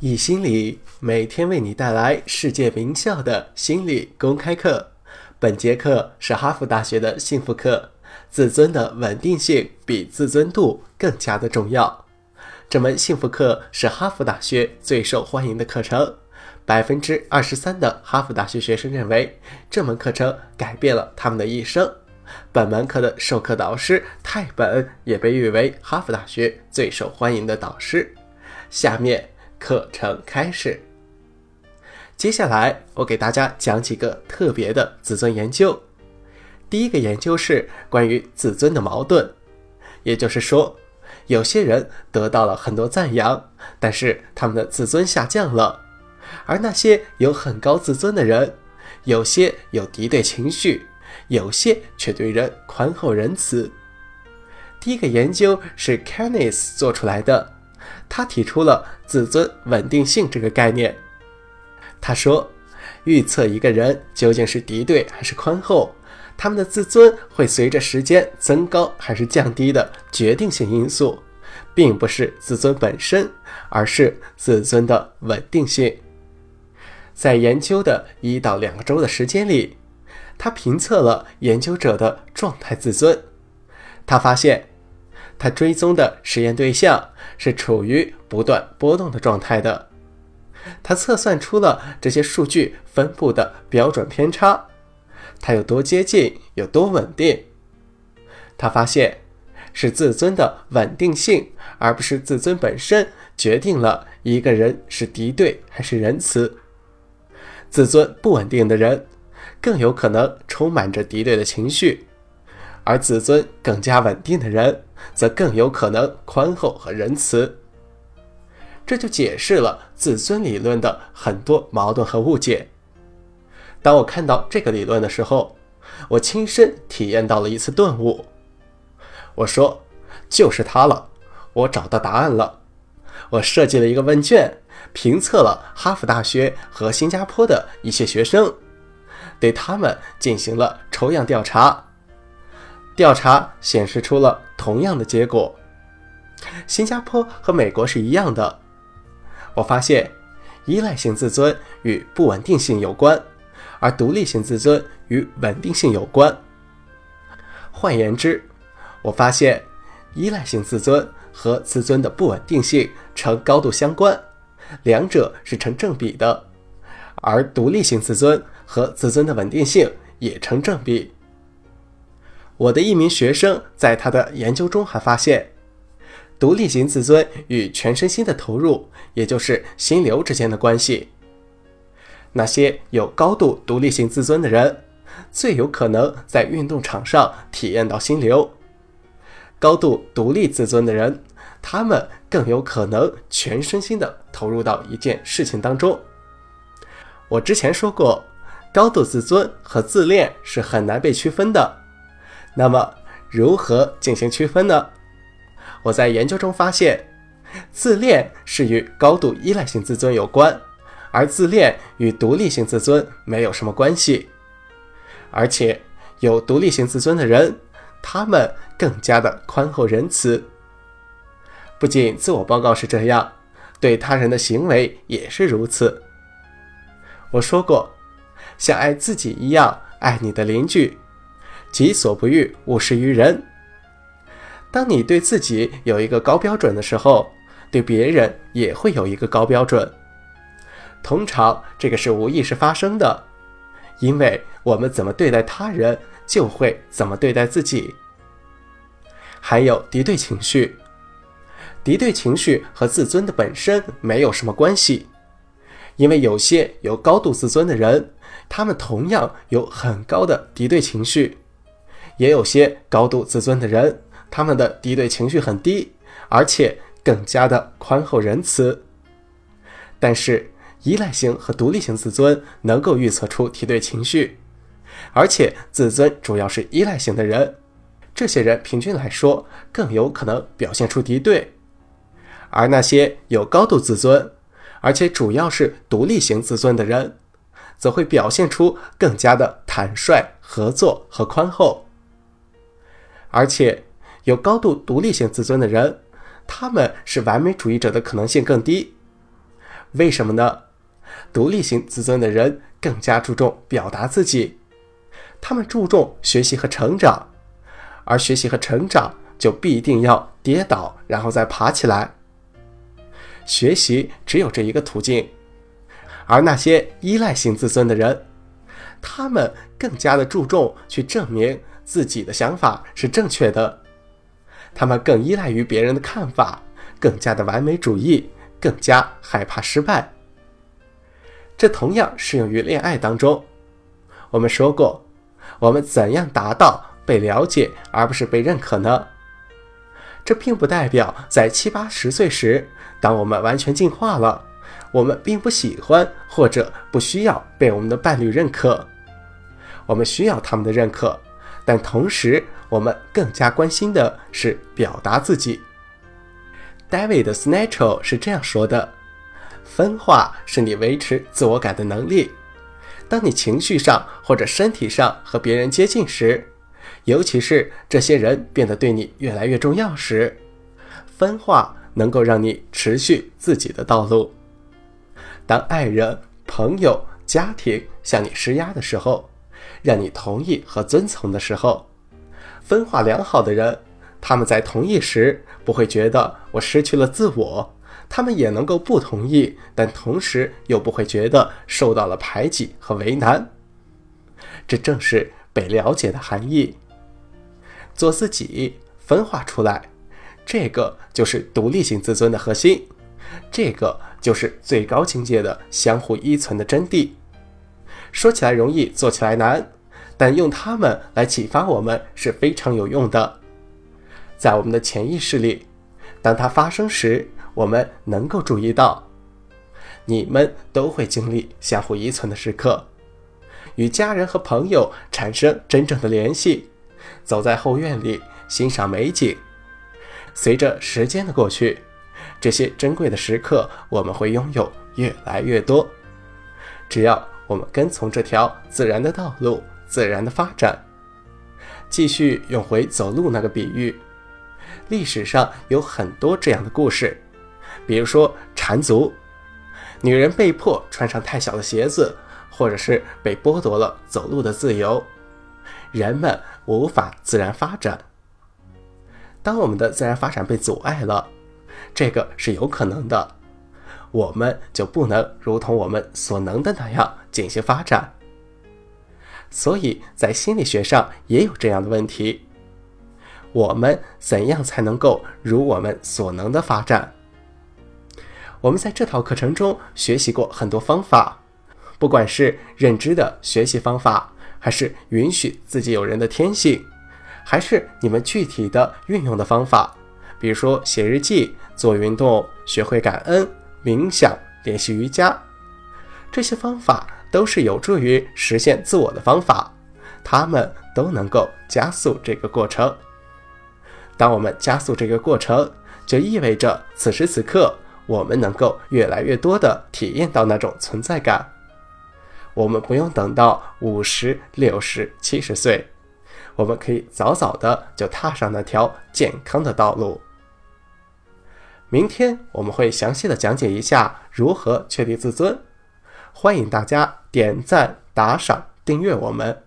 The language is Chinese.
易心理每天为你带来世界名校的心理公开课。本节课是哈佛大学的幸福课，自尊的稳定性比自尊度更加的重要。这门幸福课是哈佛大学最受欢迎的课程，百分之二十三的哈佛大学学生认为这门课程改变了他们的一生。本门课的授课导师泰本也被誉为哈佛大学最受欢迎的导师。下面。课程开始。接下来，我给大家讲几个特别的自尊研究。第一个研究是关于自尊的矛盾，也就是说，有些人得到了很多赞扬，但是他们的自尊下降了；而那些有很高自尊的人，有些有敌对情绪，有些却对人宽厚仁慈。第一个研究是 Kenneth 做出来的。他提出了自尊稳定性这个概念。他说，预测一个人究竟是敌对还是宽厚，他们的自尊会随着时间增高还是降低的决定性因素，并不是自尊本身，而是自尊的稳定性。在研究的一到两个周的时间里，他评测了研究者的状态自尊。他发现。他追踪的实验对象是处于不断波动的状态的，他测算出了这些数据分布的标准偏差，它有多接近，有多稳定。他发现是自尊的稳定性，而不是自尊本身决定了一个人是敌对还是仁慈。自尊不稳定的人更有可能充满着敌对的情绪。而自尊更加稳定的人，则更有可能宽厚和仁慈。这就解释了自尊理论的很多矛盾和误解。当我看到这个理论的时候，我亲身体验到了一次顿悟。我说：“就是它了，我找到答案了。”我设计了一个问卷，评测了哈佛大学和新加坡的一些学生，对他们进行了抽样调查。调查显示出了同样的结果，新加坡和美国是一样的。我发现，依赖性自尊与不稳定性有关，而独立性自尊与稳定性有关。换言之，我发现依赖性自尊和自尊的不稳定性呈高度相关，两者是成正比的，而独立性自尊和自尊的稳定性也成正比。我的一名学生在他的研究中还发现，独立型自尊与全身心的投入，也就是心流之间的关系。那些有高度独立性自尊的人，最有可能在运动场上体验到心流；高度独立自尊的人，他们更有可能全身心的投入到一件事情当中。我之前说过，高度自尊和自恋是很难被区分的。那么，如何进行区分呢？我在研究中发现，自恋是与高度依赖性自尊有关，而自恋与独立性自尊没有什么关系。而且，有独立性自尊的人，他们更加的宽厚仁慈。不仅自我报告是这样，对他人的行为也是如此。我说过，像爱自己一样爱你的邻居。己所不欲，勿施于人。当你对自己有一个高标准的时候，对别人也会有一个高标准。通常这个是无意识发生的，因为我们怎么对待他人，就会怎么对待自己。还有敌对情绪，敌对情绪和自尊的本身没有什么关系，因为有些有高度自尊的人，他们同样有很高的敌对情绪。也有些高度自尊的人，他们的敌对情绪很低，而且更加的宽厚仁慈。但是，依赖型和独立型自尊能够预测出敌对情绪，而且自尊主要是依赖型的人，这些人平均来说更有可能表现出敌对。而那些有高度自尊，而且主要是独立型自尊的人，则会表现出更加的坦率、合作和宽厚。而且，有高度独立性自尊的人，他们是完美主义者的可能性更低。为什么呢？独立型自尊的人更加注重表达自己，他们注重学习和成长，而学习和成长就必定要跌倒，然后再爬起来。学习只有这一个途径，而那些依赖型自尊的人，他们更加的注重去证明自己的想法是正确的，他们更依赖于别人的看法，更加的完美主义，更加害怕失败。这同样适用于恋爱当中。我们说过，我们怎样达到被了解而不是被认可呢？这并不代表在七八十岁时，当我们完全进化了，我们并不喜欢或者不需要被我们的伴侣认可。我们需要他们的认可，但同时我们更加关心的是表达自己。David s n a t c h l 是这样说的。分化是你维持自我感的能力。当你情绪上或者身体上和别人接近时，尤其是这些人变得对你越来越重要时，分化能够让你持续自己的道路。当爱人、朋友、家庭向你施压的时候，让你同意和遵从的时候，分化良好的人，他们在同意时不会觉得我失去了自我。他们也能够不同意，但同时又不会觉得受到了排挤和为难。这正是被了解的含义。做自己，分化出来，这个就是独立性自尊的核心，这个就是最高境界的相互依存的真谛。说起来容易，做起来难，但用它们来启发我们是非常有用的。在我们的潜意识里，当它发生时。我们能够注意到，你们都会经历相互依存的时刻，与家人和朋友产生真正的联系，走在后院里欣赏美景。随着时间的过去，这些珍贵的时刻我们会拥有越来越多。只要我们跟从这条自然的道路，自然的发展。继续用回走路那个比喻，历史上有很多这样的故事。比如说缠足，女人被迫穿上太小的鞋子，或者是被剥夺了走路的自由，人们无法自然发展。当我们的自然发展被阻碍了，这个是有可能的，我们就不能如同我们所能的那样进行发展。所以在心理学上也有这样的问题：我们怎样才能够如我们所能的发展？我们在这套课程中学习过很多方法，不管是认知的学习方法，还是允许自己有人的天性，还是你们具体的运用的方法，比如说写日记、做运动、学会感恩、冥想、练习瑜伽，这些方法都是有助于实现自我的方法，它们都能够加速这个过程。当我们加速这个过程，就意味着此时此刻。我们能够越来越多的体验到那种存在感。我们不用等到五十六十七十岁，我们可以早早的就踏上那条健康的道路。明天我们会详细的讲解一下如何确立自尊，欢迎大家点赞、打赏、订阅我们。